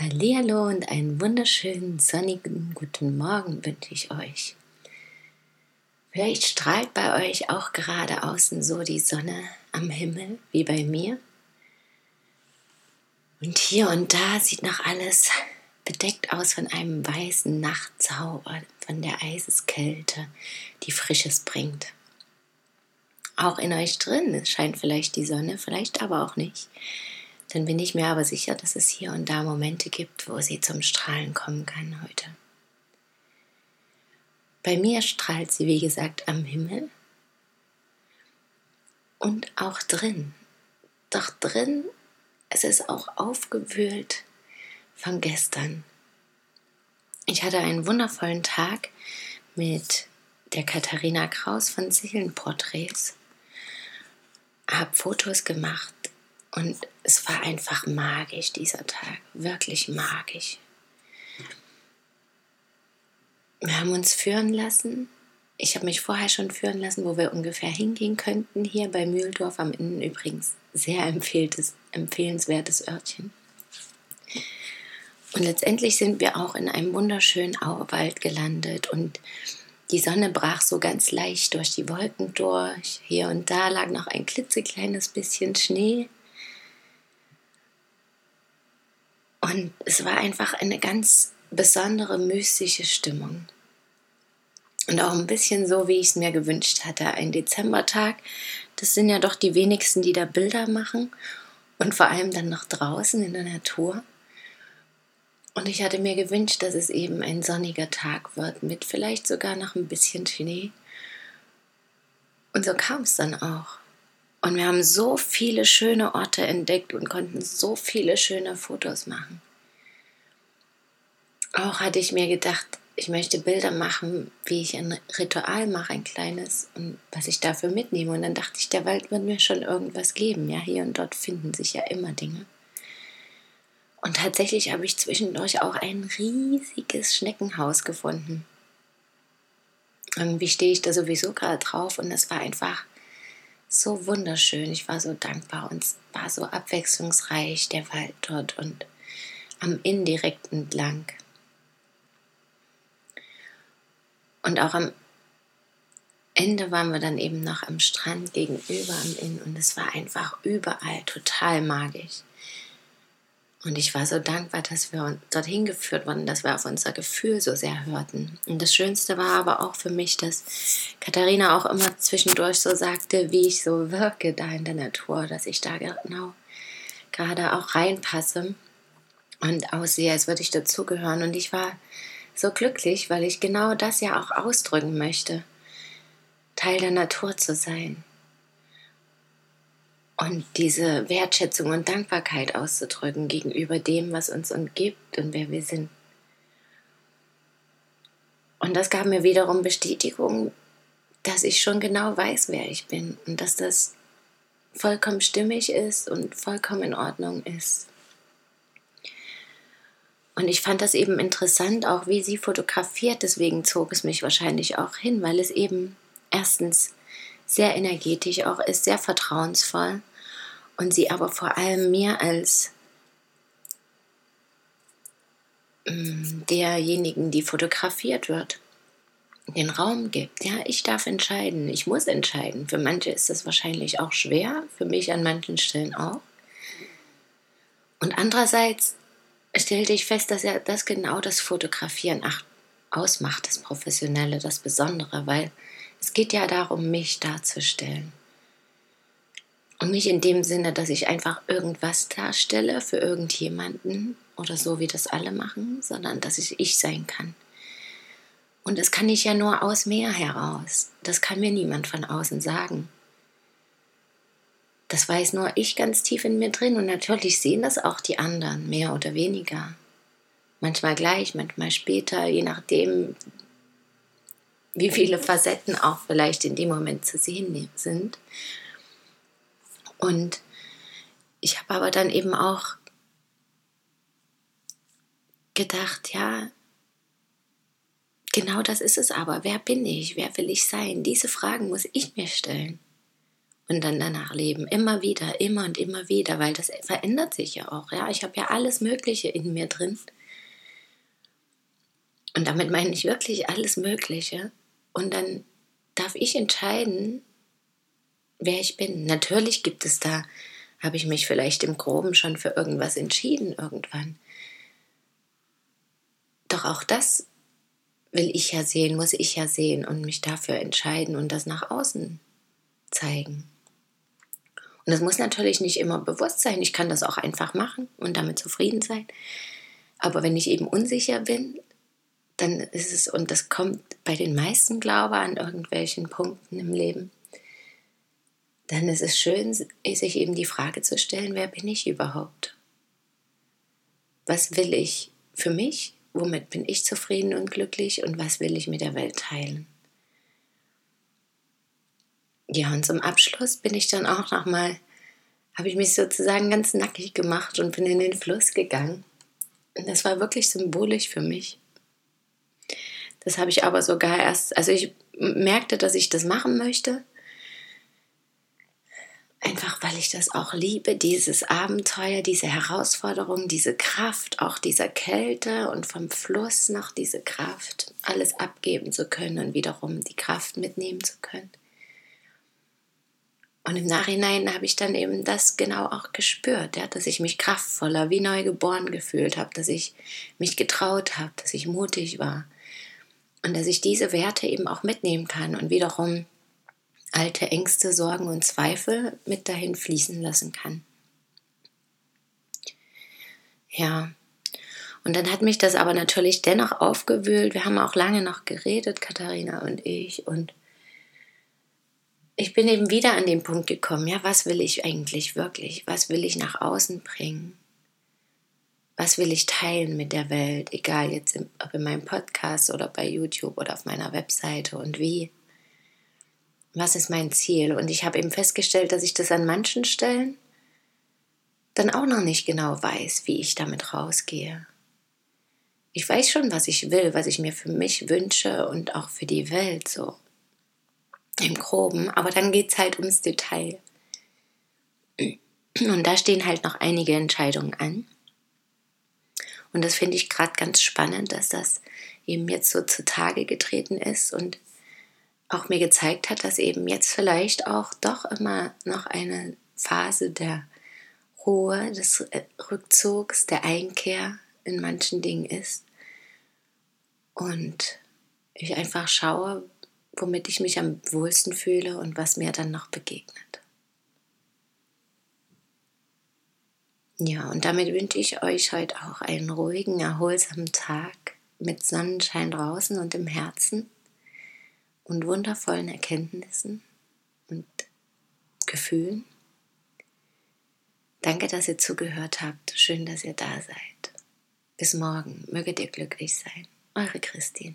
Hallihallo und einen wunderschönen sonnigen guten Morgen wünsche ich euch. Vielleicht strahlt bei euch auch gerade außen so die Sonne am Himmel wie bei mir. Und hier und da sieht noch alles bedeckt aus von einem weißen Nachtzauber, von der Eiseskälte, die Frisches bringt. Auch in euch drin scheint vielleicht die Sonne, vielleicht aber auch nicht dann bin ich mir aber sicher, dass es hier und da Momente gibt, wo sie zum Strahlen kommen kann heute. Bei mir strahlt sie, wie gesagt, am Himmel und auch drin. Doch drin, es ist auch aufgewühlt von gestern. Ich hatte einen wundervollen Tag mit der Katharina Kraus von Seelenporträts, habe Fotos gemacht und es war einfach magisch, dieser Tag. Wirklich magisch. Wir haben uns führen lassen. Ich habe mich vorher schon führen lassen, wo wir ungefähr hingehen könnten. Hier bei Mühldorf am Innen übrigens. Sehr empfehlenswertes Örtchen. Und letztendlich sind wir auch in einem wunderschönen Auwald gelandet und die Sonne brach so ganz leicht durch die Wolken durch. Hier und da lag noch ein klitzekleines bisschen Schnee. Und es war einfach eine ganz besondere mystische Stimmung. Und auch ein bisschen so, wie ich es mir gewünscht hatte. Ein Dezembertag, das sind ja doch die wenigsten, die da Bilder machen. Und vor allem dann noch draußen in der Natur. Und ich hatte mir gewünscht, dass es eben ein sonniger Tag wird, mit vielleicht sogar noch ein bisschen Schnee. Und so kam es dann auch. Und wir haben so viele schöne Orte entdeckt und konnten so viele schöne Fotos machen. Auch hatte ich mir gedacht, ich möchte Bilder machen, wie ich ein Ritual mache, ein kleines, und was ich dafür mitnehme. Und dann dachte ich, der Wald wird mir schon irgendwas geben. Ja, hier und dort finden sich ja immer Dinge. Und tatsächlich habe ich zwischendurch auch ein riesiges Schneckenhaus gefunden. Irgendwie stehe ich da sowieso gerade drauf und es war einfach so wunderschön. Ich war so dankbar und es war so abwechslungsreich, der Wald dort und am Inn direkt entlang. Und auch am Ende waren wir dann eben noch am Strand gegenüber am Inn und es war einfach überall total magisch. Und ich war so dankbar, dass wir dorthin geführt wurden, dass wir auf unser Gefühl so sehr hörten. Und das Schönste war aber auch für mich, dass Katharina auch immer zwischendurch so sagte, wie ich so wirke da in der Natur, dass ich da genau gerade auch reinpasse und aussehe, als würde ich dazugehören. Und ich war so glücklich, weil ich genau das ja auch ausdrücken möchte, Teil der Natur zu sein und diese Wertschätzung und Dankbarkeit auszudrücken gegenüber dem, was uns umgibt und wer wir sind. Und das gab mir wiederum Bestätigung, dass ich schon genau weiß, wer ich bin und dass das vollkommen stimmig ist und vollkommen in Ordnung ist. Und ich fand das eben interessant, auch wie sie fotografiert, deswegen zog es mich wahrscheinlich auch hin, weil es eben erstens sehr energetisch auch ist, sehr vertrauensvoll und sie aber vor allem mir als mm, derjenigen, die fotografiert wird, den Raum gibt. Ja, ich darf entscheiden, ich muss entscheiden. Für manche ist das wahrscheinlich auch schwer, für mich an manchen Stellen auch. Und andererseits stellte ich fest, dass ja das genau das Fotografieren ausmacht, das Professionelle, das Besondere, weil es geht ja darum, mich darzustellen. Und nicht in dem Sinne, dass ich einfach irgendwas darstelle für irgendjemanden oder so, wie das alle machen, sondern dass ich ich sein kann. Und das kann ich ja nur aus mir heraus. Das kann mir niemand von außen sagen. Das weiß nur ich ganz tief in mir drin und natürlich sehen das auch die anderen, mehr oder weniger. Manchmal gleich, manchmal später, je nachdem, wie viele Facetten auch vielleicht in dem Moment zu sehen sind. Und ich habe aber dann eben auch gedacht, ja, genau das ist es aber. Wer bin ich? Wer will ich sein? Diese Fragen muss ich mir stellen und dann danach leben. Immer wieder, immer und immer wieder, weil das verändert sich ja auch. Ja, ich habe ja alles Mögliche in mir drin. Und damit meine ich wirklich alles Mögliche. Und dann darf ich entscheiden, wer ich bin. Natürlich gibt es da, habe ich mich vielleicht im Groben schon für irgendwas entschieden irgendwann. Doch auch das will ich ja sehen, muss ich ja sehen und mich dafür entscheiden und das nach außen zeigen. Und das muss natürlich nicht immer bewusst sein. Ich kann das auch einfach machen und damit zufrieden sein. Aber wenn ich eben unsicher bin, dann ist es, und das kommt bei den meisten, glaube ich, an irgendwelchen Punkten im Leben, dann ist es schön, sich eben die Frage zu stellen, wer bin ich überhaupt? Was will ich für mich? Womit bin ich zufrieden und glücklich? Und was will ich mit der Welt teilen? Ja, und zum Abschluss bin ich dann auch nochmal, habe ich mich sozusagen ganz nackig gemacht und bin in den Fluss gegangen. Und das war wirklich symbolisch für mich. Das habe ich aber sogar erst, also ich merkte, dass ich das machen möchte. Einfach weil ich das auch liebe, dieses Abenteuer, diese Herausforderung, diese Kraft, auch dieser Kälte und vom Fluss noch diese Kraft, alles abgeben zu können und wiederum die Kraft mitnehmen zu können. Und im Nachhinein habe ich dann eben das genau auch gespürt, ja, dass ich mich kraftvoller, wie neu geboren gefühlt habe, dass ich mich getraut habe, dass ich mutig war und dass ich diese Werte eben auch mitnehmen kann und wiederum alte Ängste, Sorgen und Zweifel mit dahin fließen lassen kann. Ja, und dann hat mich das aber natürlich dennoch aufgewühlt. Wir haben auch lange noch geredet, Katharina und ich, und ich bin eben wieder an den Punkt gekommen, ja, was will ich eigentlich wirklich? Was will ich nach außen bringen? Was will ich teilen mit der Welt? Egal jetzt im, ob in meinem Podcast oder bei YouTube oder auf meiner Webseite und wie. Was ist mein Ziel? Und ich habe eben festgestellt, dass ich das an manchen Stellen dann auch noch nicht genau weiß, wie ich damit rausgehe. Ich weiß schon, was ich will, was ich mir für mich wünsche und auch für die Welt so im Groben, aber dann geht es halt ums Detail. Und da stehen halt noch einige Entscheidungen an. Und das finde ich gerade ganz spannend, dass das eben jetzt so zutage getreten ist und auch mir gezeigt hat, dass eben jetzt vielleicht auch doch immer noch eine Phase der Ruhe, des Rückzugs, der Einkehr in manchen Dingen ist. Und ich einfach schaue, womit ich mich am wohlsten fühle und was mir dann noch begegnet. Ja, und damit wünsche ich euch heute auch einen ruhigen, erholsamen Tag mit Sonnenschein draußen und im Herzen und wundervollen Erkenntnissen und Gefühlen. Danke, dass ihr zugehört habt. Schön, dass ihr da seid. Bis morgen. Möget ihr glücklich sein. Eure Christine.